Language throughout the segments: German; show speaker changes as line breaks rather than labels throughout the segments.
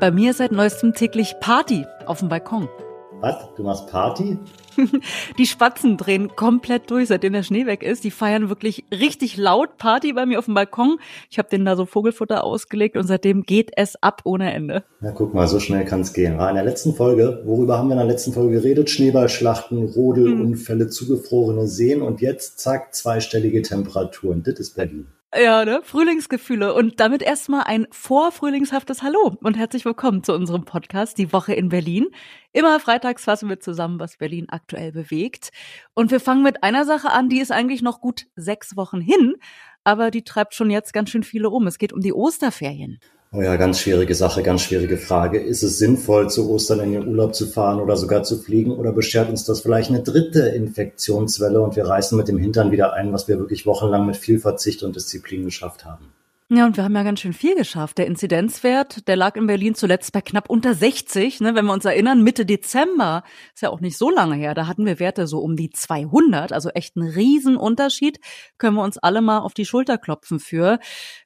Bei mir seit neuestem täglich Party auf dem Balkon.
Was? Du machst Party?
die Spatzen drehen komplett durch, seitdem der Schnee weg ist. Die feiern wirklich richtig laut Party bei mir auf dem Balkon. Ich habe denen da so Vogelfutter ausgelegt und seitdem geht es ab ohne Ende.
Na guck mal, so schnell kann es gehen. War in der letzten Folge, worüber haben wir in der letzten Folge geredet? Schneeballschlachten, Rodelunfälle, hm. zugefrorene Seen und jetzt zack, zweistellige Temperaturen. Das ist Berlin.
Ja, ne? Frühlingsgefühle. Und damit erstmal ein vorfrühlingshaftes Hallo und herzlich willkommen zu unserem Podcast Die Woche in Berlin. Immer freitags fassen wir zusammen, was Berlin aktuell bewegt. Und wir fangen mit einer Sache an, die ist eigentlich noch gut sechs Wochen hin, aber die treibt schon jetzt ganz schön viele um. Es geht um die Osterferien.
Oh ja, ganz schwierige Sache, ganz schwierige Frage. Ist es sinnvoll, zu Ostern in den Urlaub zu fahren oder sogar zu fliegen oder beschert uns das vielleicht eine dritte Infektionswelle und wir reißen mit dem Hintern wieder ein, was wir wirklich wochenlang mit viel Verzicht und Disziplin geschafft haben?
Ja, und wir haben ja ganz schön viel geschafft. Der Inzidenzwert, der lag in Berlin zuletzt bei knapp unter 60. Ne? Wenn wir uns erinnern, Mitte Dezember, ist ja auch nicht so lange her, da hatten wir Werte so um die 200, also echt ein Riesenunterschied. Können wir uns alle mal auf die Schulter klopfen für.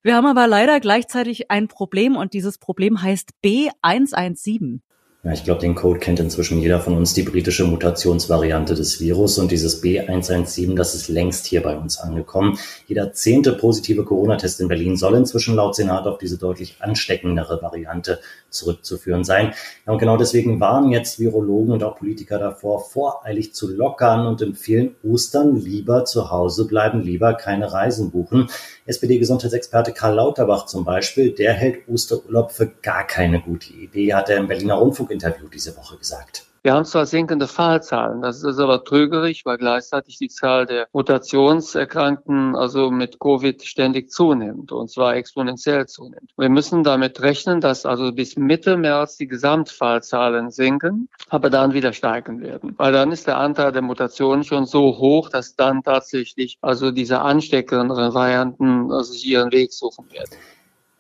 Wir haben aber leider gleichzeitig ein Problem und dieses Problem heißt B117.
Ja, ich glaube, den Code kennt inzwischen jeder von uns, die britische Mutationsvariante des Virus und dieses B117, das ist längst hier bei uns angekommen. Jeder zehnte positive Corona-Test in Berlin soll inzwischen laut Senat auf diese deutlich ansteckendere Variante zurückzuführen sein. Ja, und genau deswegen warnen jetzt Virologen und auch Politiker davor, voreilig zu lockern und empfehlen Ostern lieber zu Hause bleiben, lieber keine Reisen buchen. SPD-Gesundheitsexperte Karl Lauterbach zum Beispiel, der hält Osterurlaub für gar keine gute Idee, hat er im Berliner Rundfunk-Interview diese Woche gesagt.
Wir haben zwar sinkende Fallzahlen, das ist aber trügerig, weil gleichzeitig die Zahl der Mutationserkrankten, also mit Covid, ständig zunimmt und zwar exponentiell zunimmt. Wir müssen damit rechnen, dass also bis Mitte März die Gesamtfallzahlen sinken, aber dann wieder steigen werden, weil dann ist der Anteil der Mutationen schon so hoch, dass dann tatsächlich also diese ansteckenderen Varianten also ihren Weg suchen werden.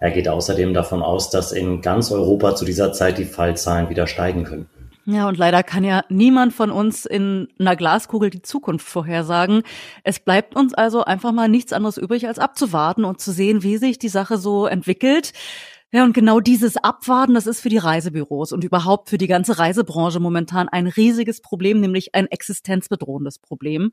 Er geht außerdem davon aus, dass in ganz Europa zu dieser Zeit die Fallzahlen wieder steigen könnten.
Ja, und leider kann ja niemand von uns in einer Glaskugel die Zukunft vorhersagen. Es bleibt uns also einfach mal nichts anderes übrig, als abzuwarten und zu sehen, wie sich die Sache so entwickelt. Ja, und genau dieses Abwarten, das ist für die Reisebüros und überhaupt für die ganze Reisebranche momentan ein riesiges Problem, nämlich ein existenzbedrohendes Problem.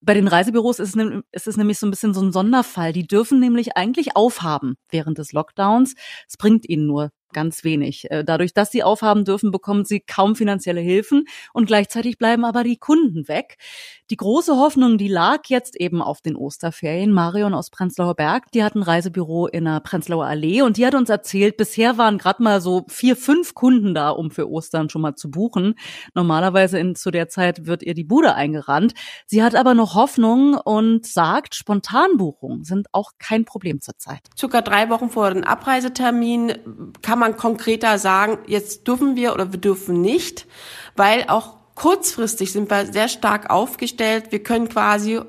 Bei den Reisebüros ist es, ist es nämlich so ein bisschen so ein Sonderfall. Die dürfen nämlich eigentlich aufhaben während des Lockdowns. Es bringt ihnen nur ganz wenig. Äh, dadurch, dass sie aufhaben dürfen, bekommen sie kaum finanzielle Hilfen und gleichzeitig bleiben aber die Kunden weg. Die große Hoffnung, die lag jetzt eben auf den Osterferien. Marion aus Prenzlauer Berg, die hat ein Reisebüro in der Prenzlauer Allee und die hat uns erzählt, bisher waren gerade mal so vier, fünf Kunden da, um für Ostern schon mal zu buchen. Normalerweise in, zu der Zeit wird ihr die Bude eingerannt. Sie hat aber noch Hoffnung und sagt, Spontanbuchungen sind auch kein Problem zurzeit.
Circa drei Wochen vor dem Abreisetermin kann man konkreter sagen, jetzt dürfen wir oder wir dürfen nicht, weil auch kurzfristig sind wir sehr stark aufgestellt. Wir können quasi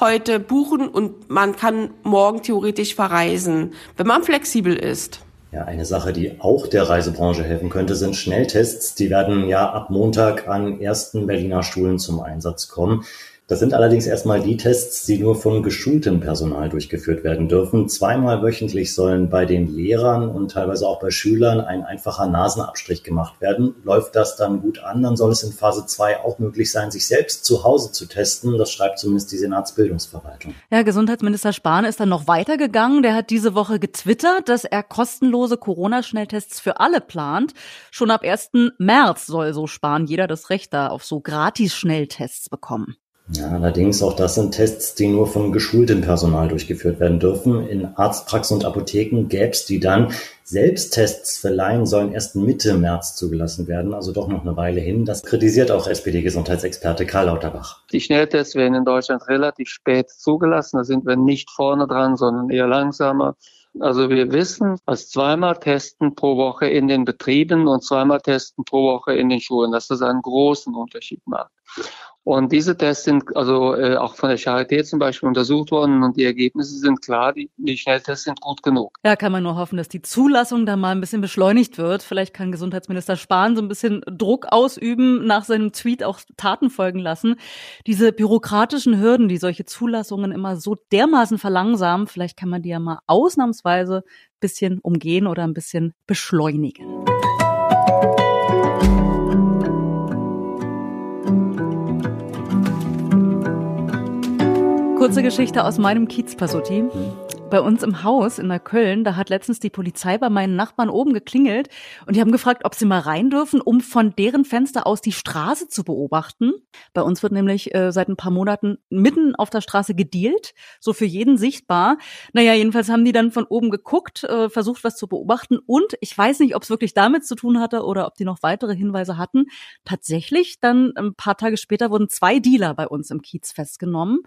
heute buchen und man kann morgen theoretisch verreisen, wenn man flexibel ist.
Ja, eine Sache, die auch der Reisebranche helfen könnte, sind Schnelltests. Die werden ja ab Montag an ersten Berliner Schulen zum Einsatz kommen. Das sind allerdings erstmal die Tests, die nur von geschultem Personal durchgeführt werden dürfen. Zweimal wöchentlich sollen bei den Lehrern und teilweise auch bei Schülern ein einfacher Nasenabstrich gemacht werden. Läuft das dann gut an, dann soll es in Phase 2 auch möglich sein, sich selbst zu Hause zu testen. Das schreibt zumindest die Senatsbildungsverwaltung.
Ja, Gesundheitsminister Spahn ist dann noch weitergegangen. Der hat diese Woche getwittert, dass er kostenlose Corona-Schnelltests für alle plant. Schon ab 1. März soll so Spahn jeder das Recht da auf so Gratis-Schnelltests bekommen.
Ja, allerdings auch das sind Tests, die nur von geschultem Personal durchgeführt werden dürfen. In Arztpraxen und Apotheken gäbe es die dann. Selbsttests für Laien sollen erst Mitte März zugelassen werden, also doch noch eine Weile hin. Das kritisiert auch SPD-Gesundheitsexperte Karl Lauterbach.
Die Schnelltests werden in Deutschland relativ spät zugelassen. Da sind wir nicht vorne dran, sondern eher langsamer. Also wir wissen, dass zweimal testen pro Woche in den Betrieben und zweimal testen pro Woche in den Schulen, dass das einen großen Unterschied macht. Und diese Tests sind also äh, auch von der Charité zum Beispiel untersucht worden und die Ergebnisse sind klar, die, die Schnelltests sind gut genug.
Ja, kann man nur hoffen, dass die Zulassung da mal ein bisschen beschleunigt wird. Vielleicht kann Gesundheitsminister Spahn so ein bisschen Druck ausüben, nach seinem Tweet auch Taten folgen lassen. Diese bürokratischen Hürden, die solche Zulassungen immer so dermaßen verlangsamen, vielleicht kann man die ja mal ausnahmsweise ein bisschen umgehen oder ein bisschen beschleunigen. Kurze Geschichte aus meinem Kiez, Pasuti. Bei uns im Haus in Neukölln, da hat letztens die Polizei bei meinen Nachbarn oben geklingelt und die haben gefragt, ob sie mal rein dürfen, um von deren Fenster aus die Straße zu beobachten. Bei uns wird nämlich äh, seit ein paar Monaten mitten auf der Straße gedealt, so für jeden sichtbar. Naja, jedenfalls haben die dann von oben geguckt, äh, versucht was zu beobachten und ich weiß nicht, ob es wirklich damit zu tun hatte oder ob die noch weitere Hinweise hatten. Tatsächlich, dann ein paar Tage später wurden zwei Dealer bei uns im Kiez festgenommen.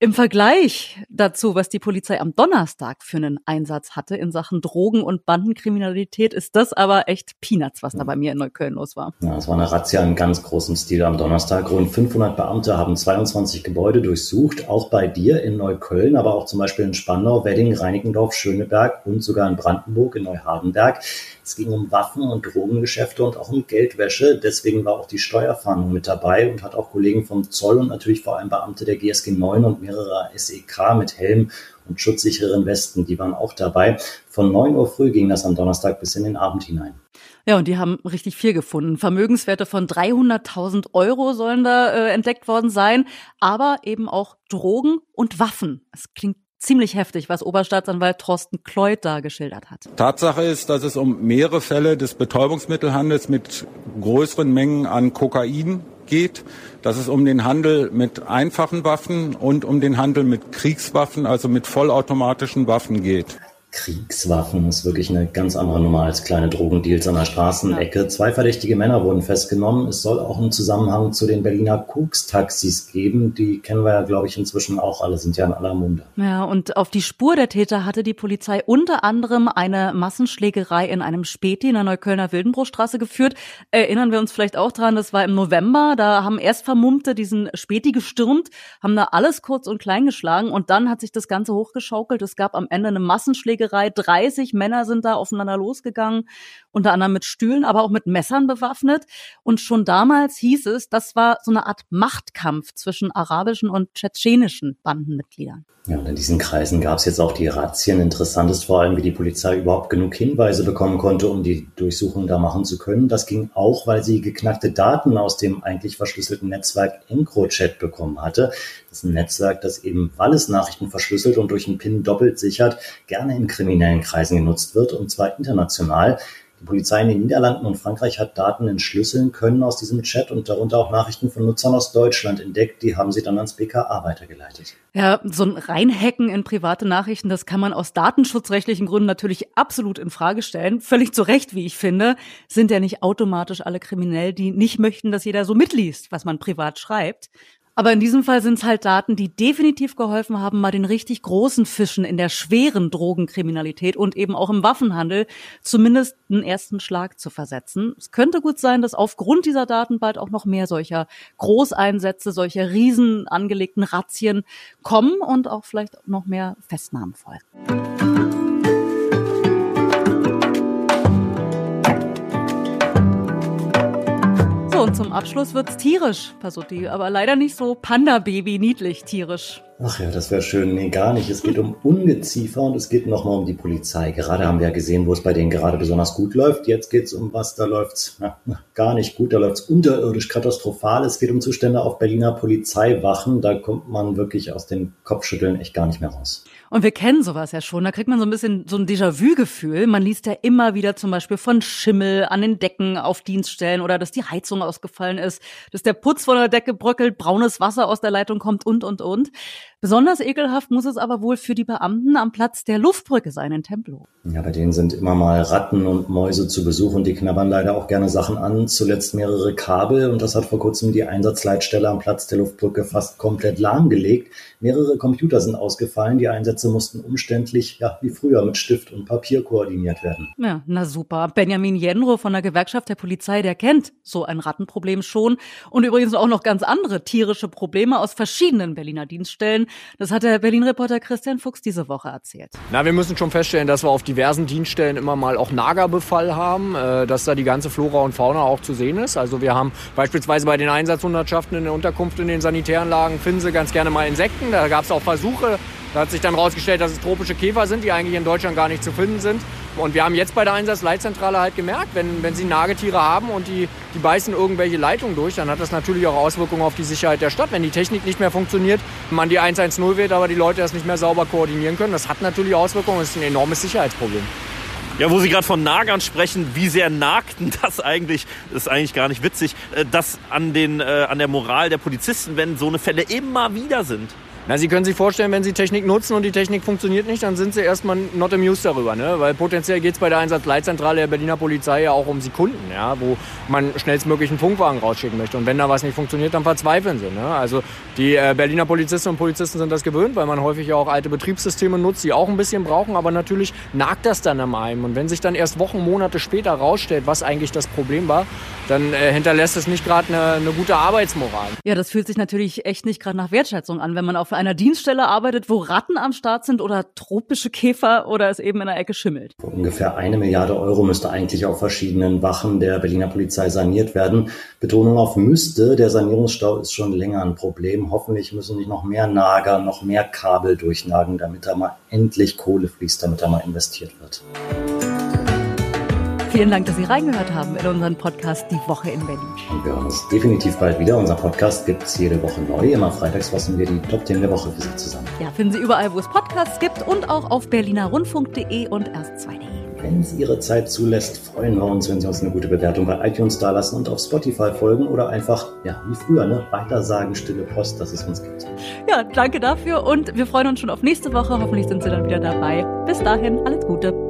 Im Vergleich dazu, was die Polizei am Donnerstag für einen Einsatz hatte in Sachen Drogen- und Bandenkriminalität, ist das aber echt Peanuts, was da bei mir in Neukölln los war.
Ja, es war eine Razzia in ganz großem Stil am Donnerstag. Rund 500 Beamte haben 22 Gebäude durchsucht, auch bei dir in Neukölln, aber auch zum Beispiel in Spandau, Wedding, Reinickendorf, Schöneberg und sogar in Brandenburg, in Neuhardenberg. Es ging um Waffen- und Drogengeschäfte und auch um Geldwäsche. Deswegen war auch die Steuerfahndung mit dabei und hat auch Kollegen vom Zoll und natürlich vor allem Beamte der GSG 9 und mehrerer SEK mit Helm und schutzsicheren Westen, die waren auch dabei. Von 9 Uhr früh ging das am Donnerstag bis in den Abend hinein.
Ja, und die haben richtig viel gefunden. Vermögenswerte von 300.000 Euro sollen da äh, entdeckt worden sein, aber eben auch Drogen und Waffen. Es klingt ziemlich heftig, was Oberstaatsanwalt Thorsten Kleut da geschildert hat.
Tatsache ist, dass es um mehrere Fälle des Betäubungsmittelhandels mit größeren Mengen an Kokain geht, dass es um den Handel mit einfachen Waffen und um den Handel mit Kriegswaffen, also mit vollautomatischen Waffen geht.
Kriegswaffen ist wirklich eine ganz andere Nummer als kleine Drogendeals an der Straßenecke. Zwei verdächtige Männer wurden festgenommen. Es soll auch einen Zusammenhang zu den Berliner Koks-Taxis geben. Die kennen wir ja, glaube ich, inzwischen auch alle, sind ja in aller Munde.
Ja, und auf die Spur der Täter hatte die Polizei unter anderem eine Massenschlägerei in einem Späti in der Neuköllner Wildenbruchstraße geführt. Erinnern wir uns vielleicht auch dran, das war im November. Da haben erst Vermummte diesen Späti gestürmt, haben da alles kurz und klein geschlagen und dann hat sich das Ganze hochgeschaukelt. Es gab am Ende eine Massenschlägerei Schlägerei. 30 Männer sind da aufeinander losgegangen, unter anderem mit Stühlen, aber auch mit Messern bewaffnet. Und schon damals hieß es, das war so eine Art Machtkampf zwischen arabischen und tschetschenischen Bandenmitgliedern.
Ja, und in diesen Kreisen gab es jetzt auch die Razzien. Interessant ist vor allem, wie die Polizei überhaupt genug Hinweise bekommen konnte, um die Durchsuchung da machen zu können. Das ging auch, weil sie geknackte Daten aus dem eigentlich verschlüsselten Netzwerk EncroChat bekommen hatte. Das ist ein Netzwerk, das eben, weil es Nachrichten verschlüsselt und durch einen PIN doppelt sichert, gerne in kriminellen Kreisen genutzt wird, und zwar international. Die Polizei in den Niederlanden und Frankreich hat Daten entschlüsseln können aus diesem Chat und darunter auch Nachrichten von Nutzern aus Deutschland entdeckt. Die haben sie dann ans BKA weitergeleitet.
Ja, so ein Reinhacken in private Nachrichten, das kann man aus datenschutzrechtlichen Gründen natürlich absolut in Frage stellen. Völlig zu Recht, wie ich finde, sind ja nicht automatisch alle kriminell, die nicht möchten, dass jeder so mitliest, was man privat schreibt. Aber in diesem Fall sind es halt Daten, die definitiv geholfen haben, mal den richtig großen Fischen in der schweren Drogenkriminalität und eben auch im Waffenhandel zumindest einen ersten Schlag zu versetzen. Es könnte gut sein, dass aufgrund dieser Daten bald auch noch mehr solcher Großeinsätze, solcher riesen angelegten Razzien kommen und auch vielleicht noch mehr Festnahmen folgen. Zum Abschluss wird's tierisch, Pasutti, aber leider nicht so Panda-Baby niedlich tierisch.
Ach ja, das wäre schön. Nee, gar nicht. Es geht um Ungeziefer und es geht nochmal um die Polizei. Gerade haben wir ja gesehen, wo es bei denen gerade besonders gut läuft. Jetzt geht's um was, da läuft's na, gar nicht gut. Da läuft's unterirdisch katastrophal. Es geht um Zustände auf Berliner Polizeiwachen. Da kommt man wirklich aus dem Kopfschütteln echt gar nicht mehr raus.
Und wir kennen sowas ja schon. Da kriegt man so ein bisschen so ein Déjà-vu-Gefühl. Man liest ja immer wieder zum Beispiel von Schimmel an den Decken auf Dienststellen oder dass die Heizung ausgefallen ist, dass der Putz von der Decke bröckelt, braunes Wasser aus der Leitung kommt und, und, und. Besonders ekelhaft muss es aber wohl für die Beamten am Platz der Luftbrücke sein in Tempelhof.
Ja, bei denen sind immer mal Ratten und Mäuse zu Besuch und die knabbern leider auch gerne Sachen an. Zuletzt mehrere Kabel und das hat vor kurzem die Einsatzleitstelle am Platz der Luftbrücke fast komplett lahmgelegt. Mehrere Computer sind ausgefallen. Die Einsätze mussten umständlich, ja, wie früher mit Stift und Papier koordiniert werden.
Ja, na super. Benjamin Jenro von der Gewerkschaft der Polizei, der kennt so ein Rattenproblem schon und übrigens auch noch ganz andere tierische Probleme aus verschiedenen Berliner Dienststellen. Das hat der Berlin-Reporter Christian Fuchs diese Woche erzählt.
Na, wir müssen schon feststellen, dass wir auf diversen Dienststellen immer mal auch Nagerbefall haben, äh, dass da die ganze Flora und Fauna auch zu sehen ist. Also wir haben beispielsweise bei den Einsatzhundertschaften in der Unterkunft in den Sanitäranlagen finden sie ganz gerne mal Insekten. Da gab es auch Versuche. Da hat sich dann herausgestellt, dass es tropische Käfer sind, die eigentlich in Deutschland gar nicht zu finden sind. Und wir haben jetzt bei der Einsatzleitzentrale halt gemerkt, wenn, wenn sie Nagetiere haben und die, die beißen irgendwelche Leitungen durch, dann hat das natürlich auch Auswirkungen auf die Sicherheit der Stadt. Wenn die Technik nicht mehr funktioniert, man die 110 wählt, aber die Leute das nicht mehr sauber koordinieren können, das hat natürlich Auswirkungen. Das ist ein enormes Sicherheitsproblem.
Ja, wo Sie gerade von Nagern sprechen, wie sehr nagten das eigentlich, ist eigentlich gar nicht witzig, äh, das an, den, äh, an der Moral der Polizisten, wenn so eine Fälle immer wieder sind.
Na, Sie können sich vorstellen, wenn Sie Technik nutzen und die Technik funktioniert nicht, dann sind Sie erstmal not amused darüber. Ne? Weil potenziell geht es bei der Einsatzleitzentrale der Berliner Polizei ja auch um Sekunden, ja? wo man schnellstmöglich einen Funkwagen rausschicken möchte. Und wenn da was nicht funktioniert, dann verzweifeln Sie. Ne? Also die äh, Berliner Polizistinnen und Polizisten sind das gewöhnt, weil man häufig ja auch alte Betriebssysteme nutzt, die auch ein bisschen brauchen. Aber natürlich nagt das dann am einem. Und wenn sich dann erst Wochen, Monate später rausstellt, was eigentlich das Problem war, dann äh, hinterlässt es nicht gerade eine, eine gute Arbeitsmoral.
Ja, das fühlt sich natürlich echt nicht gerade nach Wertschätzung an, wenn man auf einer Dienststelle arbeitet, wo Ratten am Start sind oder tropische Käfer oder es eben in der Ecke schimmelt.
Ungefähr eine Milliarde Euro müsste eigentlich auf verschiedenen Wachen der Berliner Polizei saniert werden. Betonung auf müsste, der Sanierungsstau ist schon länger ein Problem. Hoffentlich müssen nicht noch mehr Nager, noch mehr Kabel durchnagen, damit da mal endlich Kohle fließt, damit da mal investiert wird.
Vielen Dank, dass Sie reingehört haben in unseren Podcast Die Woche in Berlin.
Und wir hören uns definitiv bald wieder. Unser Podcast gibt es jede Woche neu. Immer freitags fassen wir die Top 10 der Woche für Sie zusammen.
Ja, finden Sie überall, wo es Podcasts gibt und auch auf berlinerrundfunk.de und erst2.de.
Wenn es Ihre Zeit zulässt, freuen wir uns, wenn Sie uns eine gute Bewertung bei iTunes dalassen und auf Spotify folgen oder einfach, ja, wie früher, ne, weitersagen, stille Post, dass es uns gibt.
Ja, danke dafür und wir freuen uns schon auf nächste Woche. Hoffentlich sind Sie dann wieder dabei. Bis dahin, alles Gute.